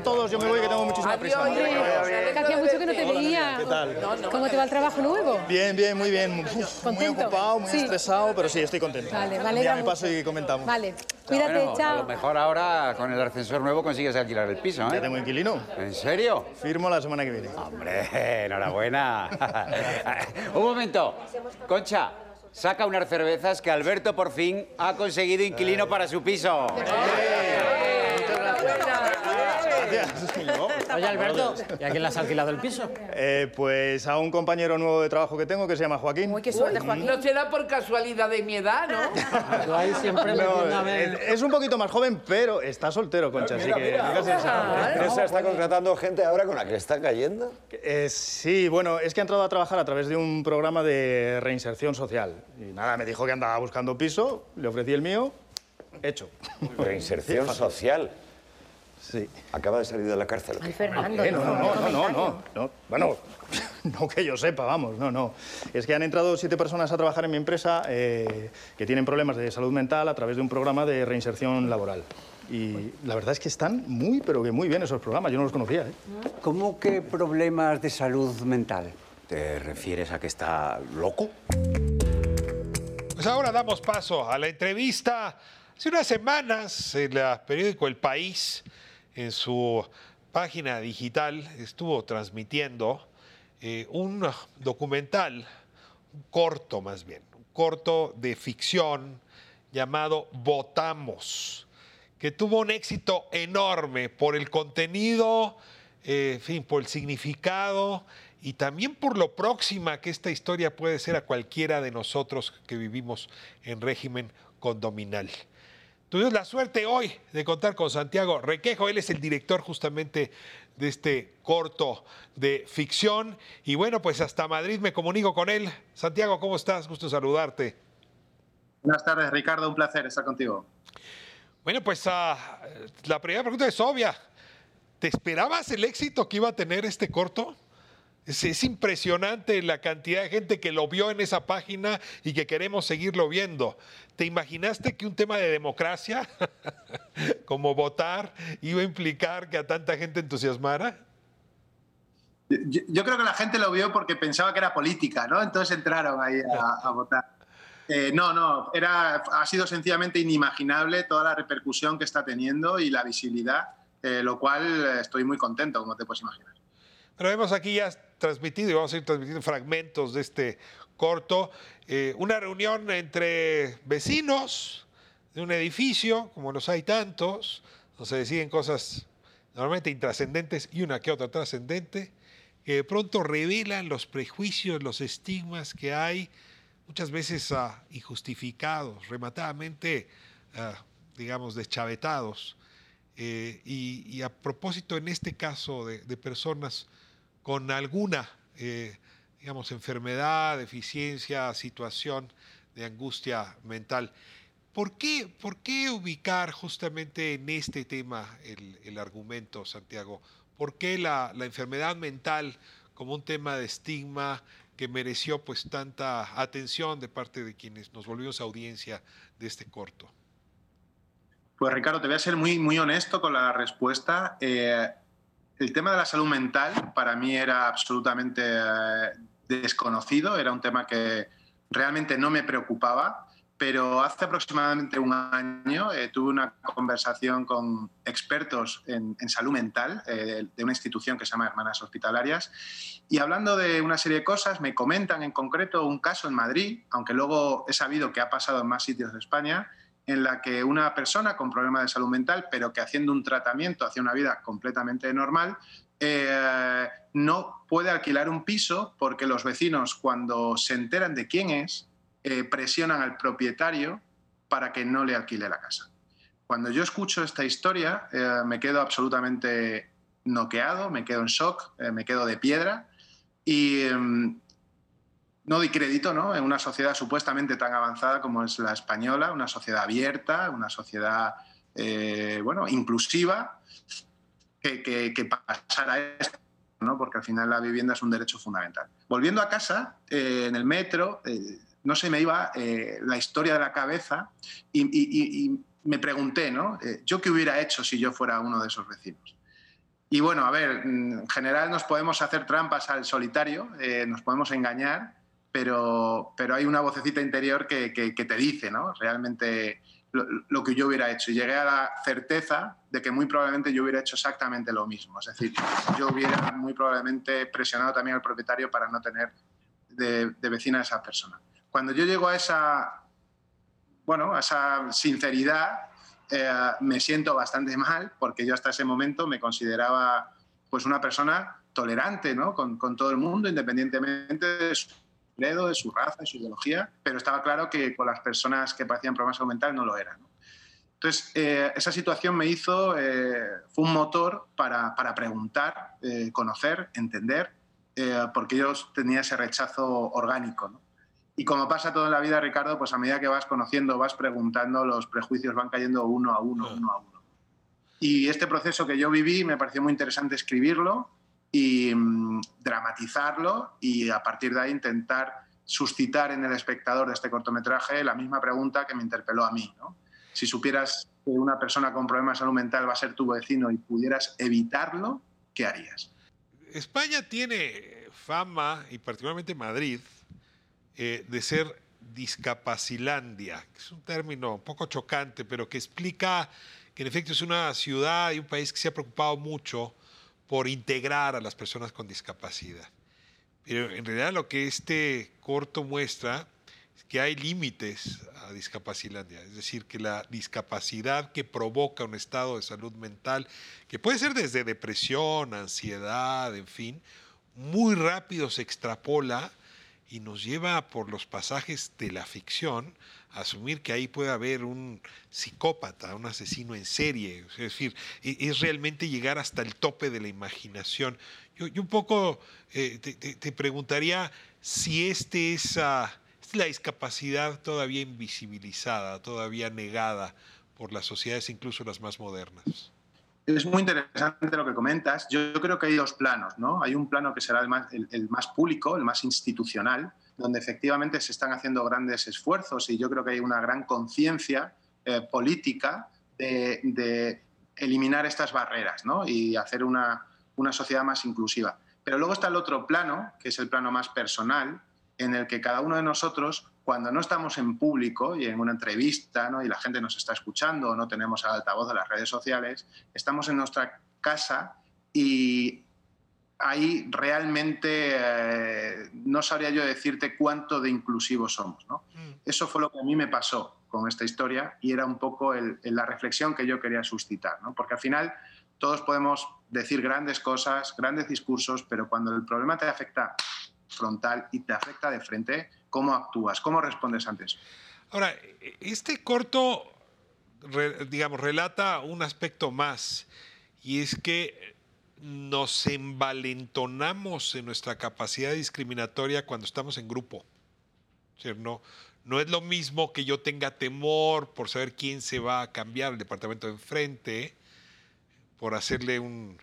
a todos. Yo me voy que tengo muchísima prisa. Que hacía mucho que no te veía. ¿Qué tal? ¿Cómo te va el trabajo nuevo? Bien, bien, muy bien. Uf, muy ocupado, muy Sí. estresado, pero sí, estoy contento. Vale, día alegra me mucho. paso y comentamos. Vale, cuídate, Bueno, A chao. lo mejor ahora con el ascensor nuevo consigues alquilar el piso, ¿eh? Ya tengo inquilino. ¿En serio? Firmo la semana que viene. Hombre, (laughs) enhorabuena. (laughs) Un momento. Concha, saca unas cervezas que Alberto por fin ha conseguido inquilino para su piso. Oye, Alberto, ¿y a quién le has alquilado el piso? Eh, pues a un compañero nuevo de trabajo que tengo que se llama Joaquín. qué suerte, Joaquín. No será por casualidad de mi edad, ¿no? Tú ahí siempre No, metiéndome- eh, es un poquito más joven, pero está soltero, Concha, así que nunca se sabe. ¿La empresa está contratando gente ahora con la que está cayendo? Eh, sí, bueno, es que ha entrado a trabajar a través de un programa de reinserción social. Y nada, me dijo que andaba buscando piso, le ofrecí el mío, hecho. Reinserción social. Sí. Acaba de salir de la cárcel. Ay, Fernando. Eh, no, no, no, no, no, no, no. Bueno, (laughs) no que yo sepa, vamos, no, no. Es que han entrado siete personas a trabajar en mi empresa eh, que tienen problemas de salud mental a través de un programa de reinserción laboral. Y la verdad es que están muy, pero que muy bien esos programas, yo no los conocía. ¿eh? ¿Cómo que problemas de salud mental? ¿Te refieres a que está loco? Pues ahora damos paso a la entrevista. Hace unas semanas, el ah, periódico El País, en su página digital, estuvo transmitiendo eh, un documental, corto más bien, un corto de ficción llamado Votamos, que tuvo un éxito enorme por el contenido, eh, en fin, por el significado y también por lo próxima que esta historia puede ser a cualquiera de nosotros que vivimos en régimen condominal. Tuvimos la suerte hoy de contar con Santiago Requejo, él es el director justamente de este corto de ficción y bueno, pues hasta Madrid me comunico con él. Santiago, ¿cómo estás? Gusto saludarte. Buenas tardes, Ricardo, un placer estar contigo. Bueno, pues ah, la primera pregunta es obvia. ¿Te esperabas el éxito que iba a tener este corto? Es, es, impresionante la cantidad de gente que lo vio en esa página y que queremos seguirlo viendo. ¿Te imaginaste que un tema de democracia, (laughs) como votar, iba a implicar que a tanta gente entusiasmara? Yo, yo, creo que la gente lo vio porque pensaba que era política, ¿no? Entonces entraron ahí a, (laughs) a votar. Eh, no, no, era, ha sido sencillamente inimaginable toda la repercusión que está teniendo y la visibilidad, eh, lo cual estoy muy contento, como te puedes imaginar. Pero vemos aquí ya transmitido y vamos a ir transmitiendo fragmentos de este corto. Eh, una reunión entre vecinos de un edificio, como los hay tantos, donde se deciden cosas normalmente intrascendentes y una que otra trascendente, que de pronto revelan los prejuicios, los estigmas que hay, muchas veces uh, injustificados, rematadamente, uh, digamos, deschavetados. Eh, y, a propósito, en este caso de personas con alguna, eh, digamos, enfermedad, deficiencia, situación de angustia mental. ¿Por qué, por qué ubicar justamente en este tema el, el argumento, Santiago? ¿Por qué la, la, enfermedad mental como un tema de estigma que mereció pues tanta atención de parte de quienes nos volvimos audiencia de este corto? Pues Ricardo, te voy a ser muy, muy honesto con la respuesta. Eh, el tema de la salud mental para mí era absolutamente eh, desconocido, era un tema que realmente no me preocupaba, pero hace aproximadamente un año eh, tuve una conversación con expertos en, salud mental eh, de una institución que se llama Hermanas Hospitalarias y hablando de una serie de cosas me comentan en concreto un caso en Madrid, aunque luego he sabido que ha pasado en más sitios de España, en la que una persona con problemas de salud mental, pero que haciendo un tratamiento hacia una vida completamente normal, eh, no puede alquilar un piso porque los vecinos cuando se enteran de quién es, eh, presionan al propietario para que no le alquile la casa. Cuando yo escucho esta historia, eh, me quedo absolutamente noqueado, me quedo en shock, me quedo de piedra y no doy crédito ¿no? en una sociedad supuestamente tan avanzada como es la española, una sociedad abierta, una sociedad eh, bueno, inclusiva, que, que, que pasara esto, ¿no? porque al final la vivienda es un derecho fundamental. Volviendo a casa, eh, en el metro, eh, no se me iba la historia de la cabeza y, me pregunté, ¿no? ¿yo qué hubiera hecho si yo fuera uno de esos vecinos? Y bueno, a ver, en general nos podemos hacer trampas al solitario, nos podemos engañar, pero, pero hay una vocecita interior que, que, que te dice, ¿no? Realmente lo, lo, que yo hubiera hecho. Y llegué a la certeza de que muy probablemente yo hubiera hecho exactamente lo mismo. Es decir, yo hubiera muy probablemente presionado también al propietario para no tener de, de vecina a esa persona. Cuando yo llego a esa, bueno, a esa sinceridad, eh, me siento bastante mal porque yo hasta ese momento me consideraba pues una persona tolerante ¿no? con, con todo el mundo, independientemente de su credo, de su raza, de su ideología, pero estaba claro que con las personas que padecían problemas salud mental no lo eran. ¿no? Entonces, eh, esa situación me hizo, eh, fue un motor para, para preguntar, eh, conocer, entender, eh, porque yo tenía ese rechazo orgánico. ¿no? Y como pasa toda la vida, Ricardo, pues a medida que vas conociendo, vas preguntando, los prejuicios van cayendo uno a uno, uno a uno. Y este proceso que yo viví me pareció muy interesante escribirlo y mmm, dramatizarlo y a partir de ahí intentar suscitar en el espectador de este cortometraje la misma pregunta que me interpeló a mí. ¿no? Si supieras que una persona con problemas de salud mental va a ser tu vecino y pudieras evitarlo, ¿qué harías? España tiene fama, y particularmente Madrid, eh, de ser discapacilandia, que es un término un poco chocante, pero que explica que en efecto es una ciudad y un país que se ha preocupado mucho por integrar a las personas con discapacidad. Pero en realidad lo que este corto muestra es que hay límites a Discapacilandia. Es decir, que la discapacidad que provoca un estado de salud mental, que puede ser desde depresión, ansiedad, en fin, muy rápido se extrapola y nos lleva por los pasajes de la ficción a asumir que ahí puede haber un psicópata, un asesino en serie. Es decir, e- es realmente llegar hasta el tope de la imaginación. Yo, un poco eh, te, preguntaría si este es, ah, es la discapacidad todavía invisibilizada, todavía negada por las sociedades, incluso las más modernas. Es muy interesante lo que comentas. Yo creo que hay dos planos, ¿no? Hay un plano que será el más, público, el más institucional, donde efectivamente se están haciendo grandes esfuerzos y yo creo que hay una gran conciencia eh, política de, de eliminar estas barreras ¿no? y hacer una, una sociedad más inclusiva. Pero luego está el otro plano, que es el plano más personal, en el que cada uno de nosotros, cuando no estamos en público y en una entrevista ¿no? y la gente nos está escuchando o no tenemos al altavoz de las redes sociales, estamos en nuestra casa y ahí realmente eh, no sabría yo decirte cuánto de inclusivos somos. ¿no? Eso fue lo que a mí me pasó con esta historia y era un poco el- el- la reflexión que yo quería suscitar, ¿no? porque al final todos podemos decir grandes cosas, grandes discursos, pero cuando el problema te afecta frontal y te afecta de frente, ¿cómo actúas? ¿Cómo respondes ante eso? Ahora, este corto, digamos, relata un aspecto más, y es que nos envalentonamos en nuestra capacidad discriminatoria cuando estamos en grupo. No, no es lo mismo que yo tenga temor por saber quién se va a cambiar el departamento de enfrente, por hacerle un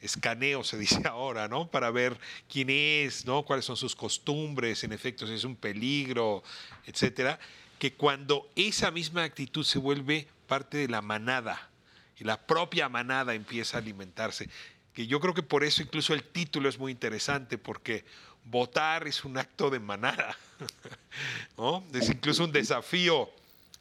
escaneo, se dice (laughs) ahora, ¿no? Para ver quién es, ¿no? Cuáles son sus costumbres, en efecto, si es un peligro, etcétera, que cuando esa misma actitud se vuelve parte de la manada y la propia manada empieza a alimentarse. Que yo creo que por eso incluso el título es muy interesante, porque votar es un acto de manada, (laughs) ¿no? Es incluso un desafío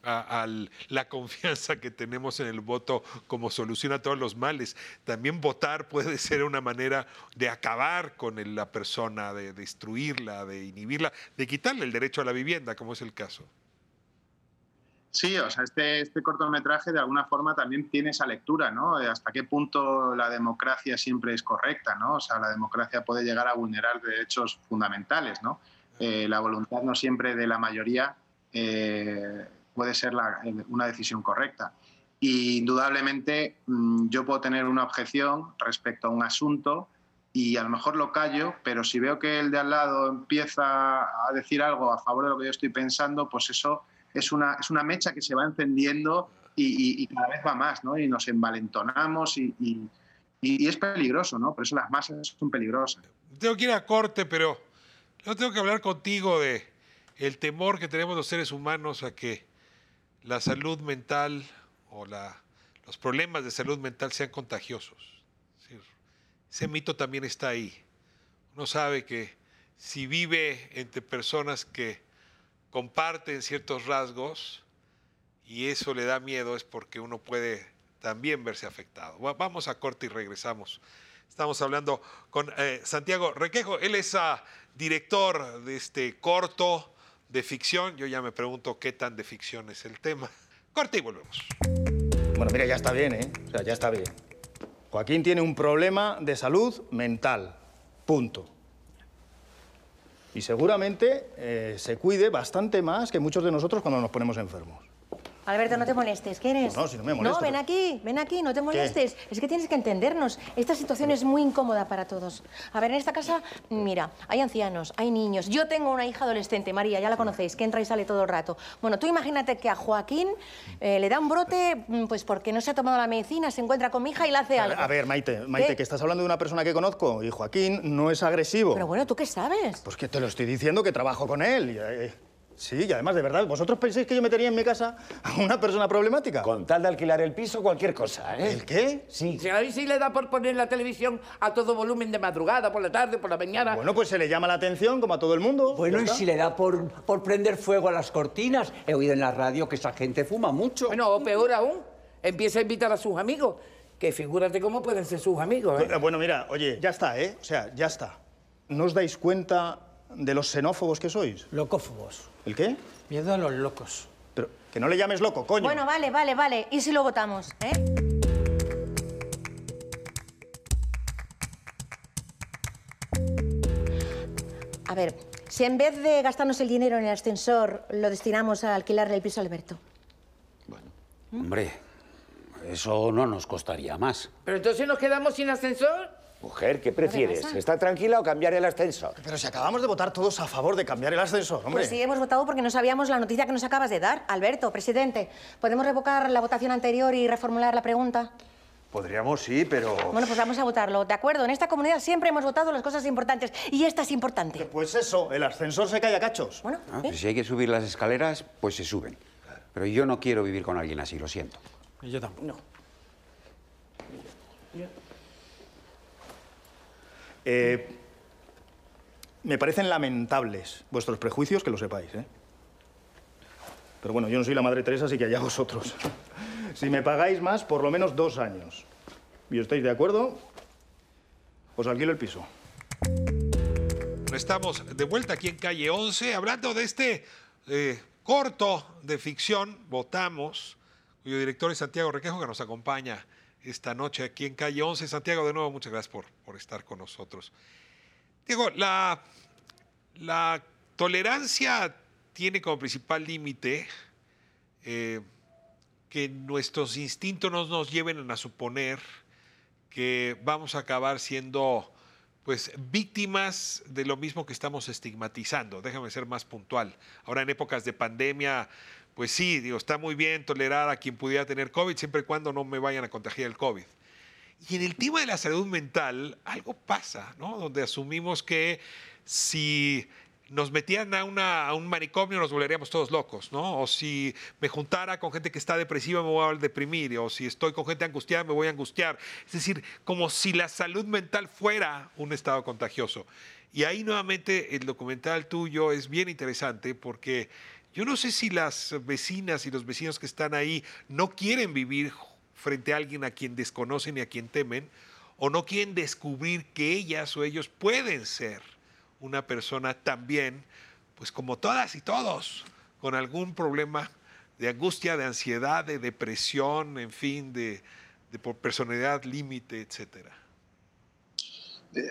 a, a la confianza que tenemos en el voto como solución a todos los males. También votar puede (laughs) ser una manera de acabar con el- la persona, de destruirla, de inhibirla, de quitarle el derecho a la vivienda, como es el caso. Sí, o sea, este, este cortometraje de alguna forma también tiene esa lectura, ¿no? De hasta qué punto la democracia siempre es correcta, ¿no? O sea, la democracia puede llegar a vulnerar derechos fundamentales, ¿no? Eh, la voluntad no siempre de la mayoría eh, puede ser la- una decisión correcta. Y indudablemente mm, yo puedo tener una objeción respecto a un asunto y a lo mejor lo callo, pero si veo que el de al lado empieza a decir algo a favor de lo que yo estoy pensando, pues eso es una, es una mecha que se va encendiendo y, y- y cada vez va más, ¿no? Y nos envalentonamos y- y es peligroso, ¿no? Por eso las masas son peligrosas. Tengo que ir a corte, pero yo tengo que hablar contigo de el temor que tenemos los seres humanos a que la salud mental o los problemas de salud mental sean contagiosos. Ese mito también está ahí. Uno sabe que si vive entre personas que comparten ciertos rasgos y eso le da miedo es porque uno puede también verse afectado. Va- Vamos a corte y regresamos. Estamos hablando con eh, Santiago Requejo. Él es ah, director de este corto de ficción. Yo ya me pregunto qué tan de ficción es el tema. Corte y volvemos. Bueno, mira, ya está bien, ¿eh? O sea, ya está bien. Joaquín tiene un problema de salud mental. Punto. Y seguramente eh, se cuide bastante más que muchos de nosotros cuando nos ponemos enfermos. Alberto, no te molestes, ¿qué eres? No, no, si no me molesto, No, ven pero- aquí, ven aquí, no te molestes. Es que tienes que entendernos. Esta situación es muy incómoda para todos. A ver, en esta casa, mira, hay ancianos, hay niños. Yo tengo una hija adolescente, María, ya la conocéis, que entra y sale todo el rato. Bueno, tú imagínate que a Joaquín eh, le da un brote, mm, pues porque no se ha tomado la medicina, se encuentra con mi hija y le hace algo. a ver, Maite, Maite, ¿Qué? que estás hablando de una persona que conozco y Joaquín no es agresivo. Pero bueno, ¿tú qué sabes? Pues que te lo estoy diciendo que trabajo con él. y, eh, sí, y además, de verdad, ¿vosotros pensáis que yo metería en mi casa a una persona problemática? Con tal de alquilar el piso, cualquier cosa, ¿eh? ¿El qué? Sí. Si a mí sí le da por poner la televisión a todo volumen de madrugada, por la tarde, por la mañana. Bueno, pues se le llama la atención, como a todo el mundo. Bueno, y si le da por, por prender fuego a las cortinas. He oído en la radio que esa gente fuma mucho. Bueno, o peor aún, empieza a invitar a sus amigos. Que figúrate cómo pueden ser sus amigos, ¿eh? Eh, Bueno, mira, oye, ya está, ¿eh? O sea, ya está. ¿No os dais cuenta de los xenófobos que sois? Locófobos. ¿El qué? Miedo a los locos. Pero que no le llames loco, coño. Bueno, vale, vale, vale. ¿Y si lo votamos? ¿eh? A ver, si en vez de gastarnos el dinero en el ascensor, lo destinamos a alquilarle el piso a Alberto. Hombre, eso no nos costaría más. Pero entonces nos quedamos sin ascensor. Mujer, ¿qué prefieres? pasa? ¿Estar tranquila o cambiar el ascensor? Pero si acabamos de votar todos a favor de cambiar el ascensor, hombre. Pues sí, hemos votado porque no sabíamos la noticia que nos acabas de dar. Alberto, presidente, ¿podemos revocar la votación anterior y reformular la pregunta? Podríamos, sí, pero... Bueno, pues vamos a votarlo. De acuerdo, en esta comunidad siempre hemos votado las cosas importantes y esta es importante. Pues eso, el ascensor se cae a cachos. Bueno, Ah, pues si hay que subir las escaleras, pues se suben. Pero yo no quiero vivir con alguien así, lo siento. Y yo tampoco. No. Eh, me parecen lamentables vuestros prejuicios, que lo sepáis, ¿eh? Pero bueno, yo no soy la Madre Teresa, así que allá vosotros. Si me pagáis más, por lo menos dos años. ¿Y estáis de acuerdo? Os alquilo el piso. Estamos de vuelta aquí en calle 11, hablando de este eh, corto de ficción, Votamos, cuyo director es Santiago Requejo, que nos acompaña esta noche aquí en calle 11. Santiago, de nuevo, muchas gracias por, por estar con nosotros. Diego, la, la tolerancia tiene como principal límite eh, que nuestros instintos no nos lleven a suponer que vamos a acabar siendo pues víctimas de lo mismo que estamos estigmatizando. Déjame ser más puntual. Ahora en épocas de pandemia, pues sí, digo, está muy bien tolerar a quien pudiera tener COVID siempre y cuando no me vayan a contagiar el COVID. Y en el tema de la salud mental, algo pasa, ¿no? Donde asumimos que si nos una, a un manicomio nos volveríamos todos locos, ¿no? O si me juntara con gente que está depresiva me voy a deprimir, o si estoy con gente angustiada me voy a angustiar. Es decir, como si la salud mental fuera un estado contagioso. Y ahí nuevamente el documental tuyo es bien interesante porque yo no sé si las vecinas y los vecinos que están ahí no quieren vivir frente a alguien a quien desconocen y a quien temen, o no quieren descubrir que ellas o ellos pueden ser una persona también, pues como todas y todos, con algún problema de angustia, de ansiedad, de depresión, en fin, de, de personalidad límite, etcétera.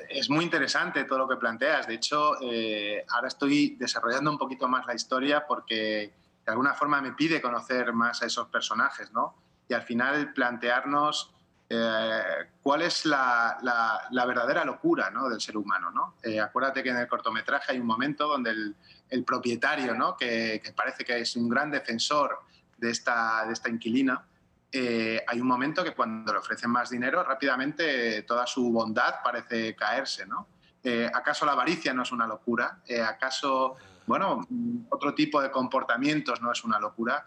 Es muy interesante todo lo que planteas. De hecho, eh, ahora estoy desarrollando un poquito más la historia porque de alguna forma me pide conocer más a esos personajes, ¿no? Y al final plantearnos eh, cuál es la, la- la verdadera locura ¿no? del ser humano. ¿no? Eh, acuérdate que en el cortometraje hay un momento donde el, el propietario, ¿no? que, que parece que es un gran defensor de esta, de esta inquilina, eh, hay un momento que cuando le ofrecen más dinero, rápidamente toda su bondad parece caerse. ¿no? Eh, ¿Acaso la avaricia no es una locura? Eh, ¿Acaso, bueno, otro tipo de comportamientos no es una locura?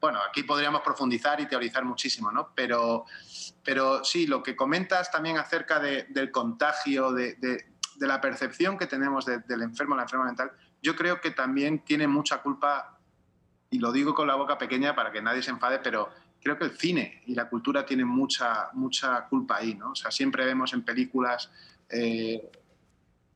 Bueno, aquí podríamos profundizar y teorizar muchísimo, ¿no? Pero, pero sí, lo que comentas también acerca de- del contagio, de, de- la percepción que tenemos de- del enfermo, la enferma mental, yo creo que también tiene mucha culpa, y lo digo con la boca pequeña para que nadie se enfade, pero creo que el cine y la cultura tienen mucha, mucha culpa ahí, ¿no? O sea, siempre vemos en películas eh,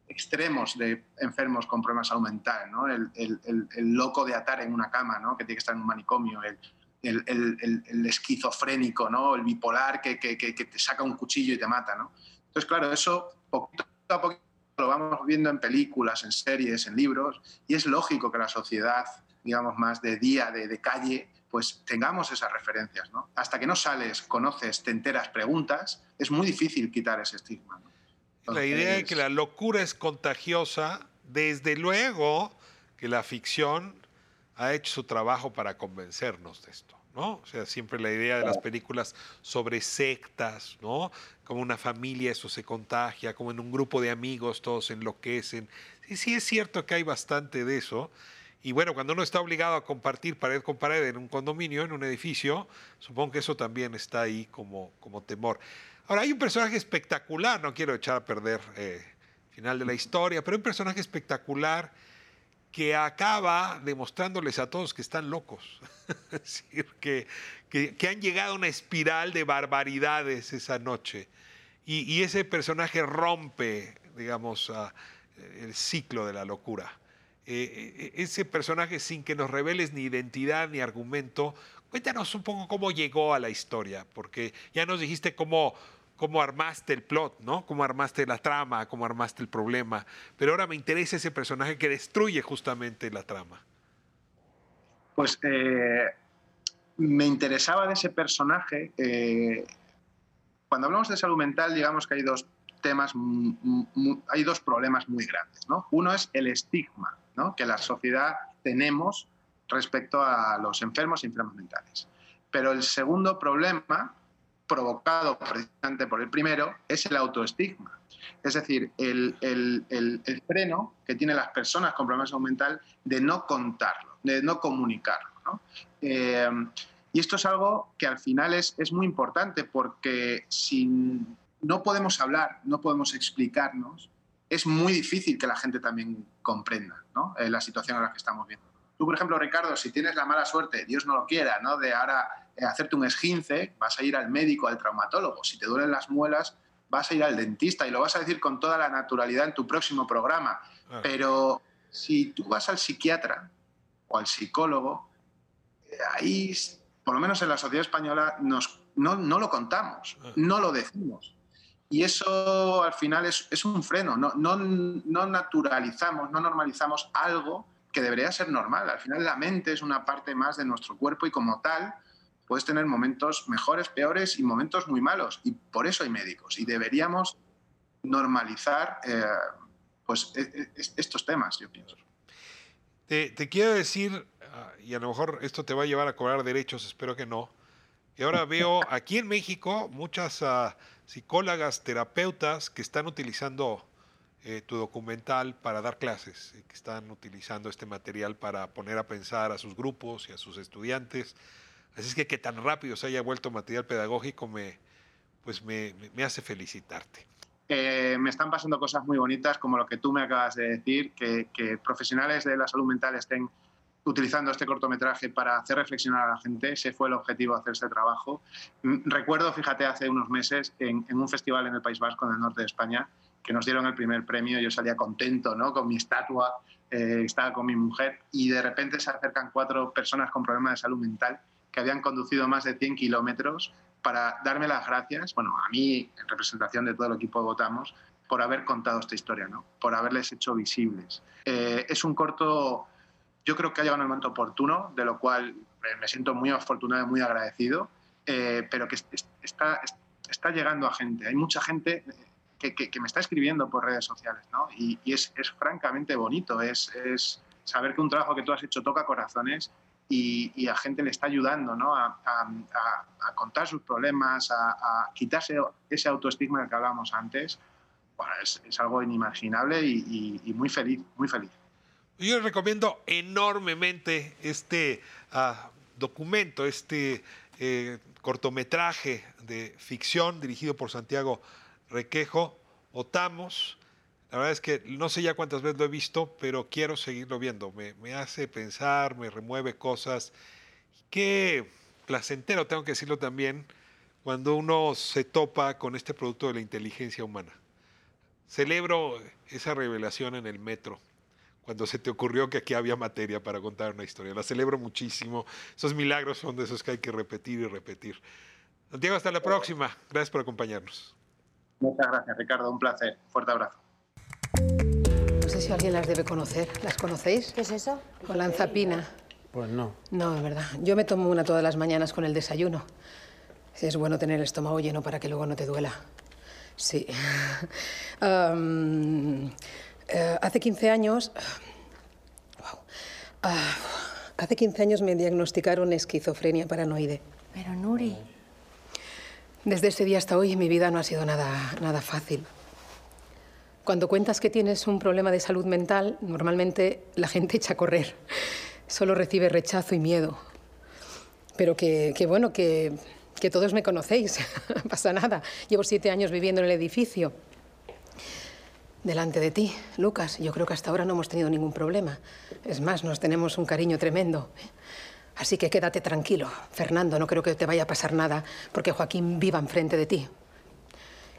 extremos de enfermos con problemas de salud. El, loco de atar en una cama, ¿no? Que tiene que estar en un manicomio, el, esquizofrénico, ¿no? El bipolar que, te saca un cuchillo y te mata, ¿no? Entonces, claro, eso poquito a poquito lo vamos viendo en películas, en series, en libros, y es lógico que la sociedad, digamos, más de día, de, de calle, pues tengamos esas referencias, ¿no? Hasta que no sales, conoces, te enteras, preguntas, es muy difícil quitar ese estigma. La idea de que la locura es contagiosa, desde luego que la ficción ha hecho su trabajo para convencernos de esto, ¿no? O sea, siempre la idea de las películas sobre sectas, ¿no? Como una familia eso se contagia, como en un grupo de amigos todos enloquecen. Sí, sí es cierto que hay bastante de eso. Y bueno, cuando uno está obligado a compartir pared con pared en un condominio, en un edificio, supongo que eso también está ahí como, como temor. Ahora, hay un personaje espectacular, no quiero echar a perder eh, final de la historia, pero un personaje espectacular que acaba demostrándoles a todos que están locos. (laughs) es decir, que, que- han llegado a una espiral de barbaridades esa noche. Y, ese personaje rompe, digamos, ah, el ciclo de la locura. eh, ese personaje sin que nos reveles ni identidad ni argumento. Cuéntanos un poco cómo llegó a la historia, porque ya nos dijiste cómo, cómo armaste el plot, ¿no? Cómo armaste la trama, cómo armaste el problema. Pero ahora me interesa ese personaje que destruye justamente la trama. Pues eh, me interesaba de ese personaje. eh, cuando hablamos de salud mental, digamos que hay dos temas, hay dos problemas muy grandes. ¿no? Uno es el estigma ¿no? que la sociedad tenemos respecto a los enfermos y enfermos mentales. Pero el segundo problema, provocado precisamente por el primero, es el autoestigma. Es decir, el, el- el- freno que tienen las personas con problemas de mental de no contarlo, de no comunicarlo. ¿no? Eh, y esto es algo que al final es, es muy importante porque si no podemos hablar, no podemos explicarnos, es muy difícil que la gente también comprenda ¿no? Eh, la situación en la que estamos viendo. Tú, por ejemplo, Ricardo, si tienes la mala suerte, Dios no lo quiera, ¿no? de ahora hacerte un esguince, vas a ir al médico, al traumatólogo. Si te duelen las muelas, vas a ir al dentista y lo vas a decir con toda la naturalidad en tu próximo programa. Pero si tú vas al psiquiatra o al psicólogo, eh, ahí, por lo menos en la sociedad española, nos, no, no lo contamos, no lo decimos. Y eso al final es, es un freno, no, no, no naturalizamos, no normalizamos algo que debería ser normal. Al final la mente es una parte más de nuestro cuerpo y como tal puedes tener momentos mejores, peores y momentos muy malos. Y por eso hay médicos. Y deberíamos normalizar eh, pues, e- e- estos temas, yo pienso. Te, te quiero decir, ah, y a lo mejor esto te va a llevar a cobrar derechos, espero que no, que ahora veo aquí en México muchas ah, psicólogas, terapeutas que están utilizando eh, tu documental para dar clases, y que están utilizando este material para poner a pensar a sus grupos y a sus estudiantes. Así es que que tan rápido se haya vuelto material pedagógico me, pues me, me- hace felicitarte. Eh, me están pasando cosas muy bonitas, como lo que tú me acabas de decir, que, que profesionales de la salud mental estén utilizando este cortometraje para hacer reflexionar a la gente. Ese fue el objetivo de hacer este trabajo. Mm, Recuerdo, fíjate, hace unos meses en, en un festival en el País Vasco, en el norte de España, que nos dieron el primer premio. Yo salía contento, ¿no? Con mi estatua, eh, estaba con mi mujer y de repente se acercan cuatro personas con problemas de salud mental que habían conducido más de 100 kilómetros para darme las gracias, bueno, a mí, en representación de todo el equipo Votamos, por haber contado esta historia, ¿no? por haberles hecho visibles. Eh, es un corto, yo creo que ha llegado en el momento oportuno, de lo cual eh, me siento muy afortunado y muy agradecido, eh, pero que es- es- está, es- está llegando a gente. Hay mucha gente que, que- que me está escribiendo por redes sociales, ¿no? y, y es, es francamente bonito, es, es saber que un trabajo que tú has hecho toca corazones y, y a gente le está ayudando ¿no? a, a- a- contar sus problemas, a, a quitarse ese autoestigma del que hablábamos antes. Bueno, es, es algo inimaginable y, y- y muy feliz, muy feliz. Yo recomiendo enormemente este ah, documento, este eh, cortometraje de ficción dirigido por Santiago Requejo, Otamos. La verdad es que no sé ya cuántas veces lo he visto, pero quiero seguirlo viendo. Me, me hace pensar, me remueve cosas. Qué placentero, tengo que decirlo también, cuando uno se topa con este producto de la inteligencia humana. Celebro esa revelación en el metro, cuando se te ocurrió que aquí había materia para contar una historia. La celebro muchísimo. Esos milagros son de esos que hay que repetir y repetir. Santiago, hasta la próxima. Gracias por acompañarnos. Muchas gracias, Ricardo. Un placer. Fuerte abrazo. No sé si alguien las debe conocer. ¿Las conocéis? ¿Qué es eso? Olanzapina. Pues no. No, de verdad. Yo me tomo una todas las mañanas con el desayuno. Es bueno tener el estómago lleno para que luego no te duela. Sí. (laughs) Eh, hace 15 años... Guau. Ah, hace 15 años me diagnosticaron esquizofrenia paranoide. Pero Nuri, Desde ese día hasta hoy mi vida no ha sido nada, nada fácil. Cuando cuentas que tienes un problema de salud mental, normalmente la gente echa a correr. Solo recibe rechazo y miedo. Pero que, que bueno, que, que todos me conocéis. (laughs) no pasa nada. Llevo siete años viviendo en el edificio. Delante de ti, Lucas, yo creo que hasta ahora no hemos tenido ningún problema. Es más, nos tenemos un cariño tremendo. Así que quédate tranquilo, Fernando, no creo que te vaya a pasar nada porque Joaquín viva enfrente de ti.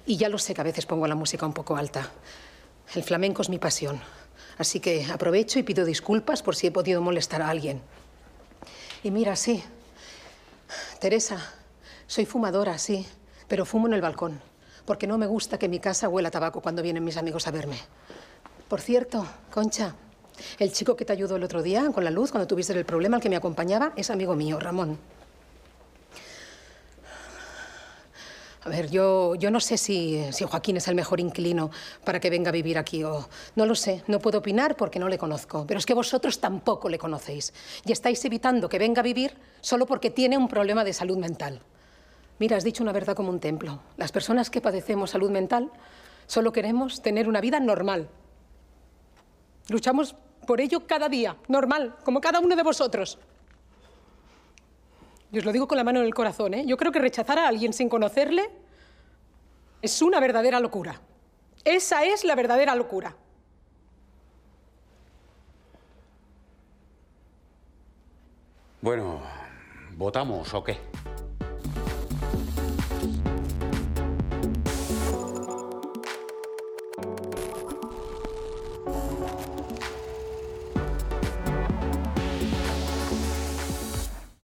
Y ya lo sé que a veces pongo la música un poco alta. El flamenco es mi pasión. Así que aprovecho y pido disculpas por si he podido molestar a alguien. Y mira, sí, Teresa, soy fumadora, sí, pero fumo en el balcón, porque no me gusta que mi casa huela a tabaco cuando vienen mis amigos a verme. Por cierto, Concha, el chico que te ayudó el otro día con la luz, cuando tuviste el problema, el que me acompañaba, es amigo mío, Ramón. A ver, yo, yo no sé si, si Joaquín es el mejor inquilino para que venga a vivir aquí o... No lo sé, no puedo opinar porque no le conozco. Pero es que vosotros tampoco le conocéis. Y estáis evitando que venga a vivir solo porque tiene un problema de salud mental. Mira, has dicho una verdad como un templo. Las personas que padecemos salud mental solo queremos tener una vida normal. Luchamos por ello cada día, normal, como cada uno de vosotros. Y os lo digo con la mano en el corazón, ¿eh? Yo creo que rechazar a alguien sin conocerle es una verdadera locura. Esa es la verdadera locura. Bueno, ¿votamos o qué?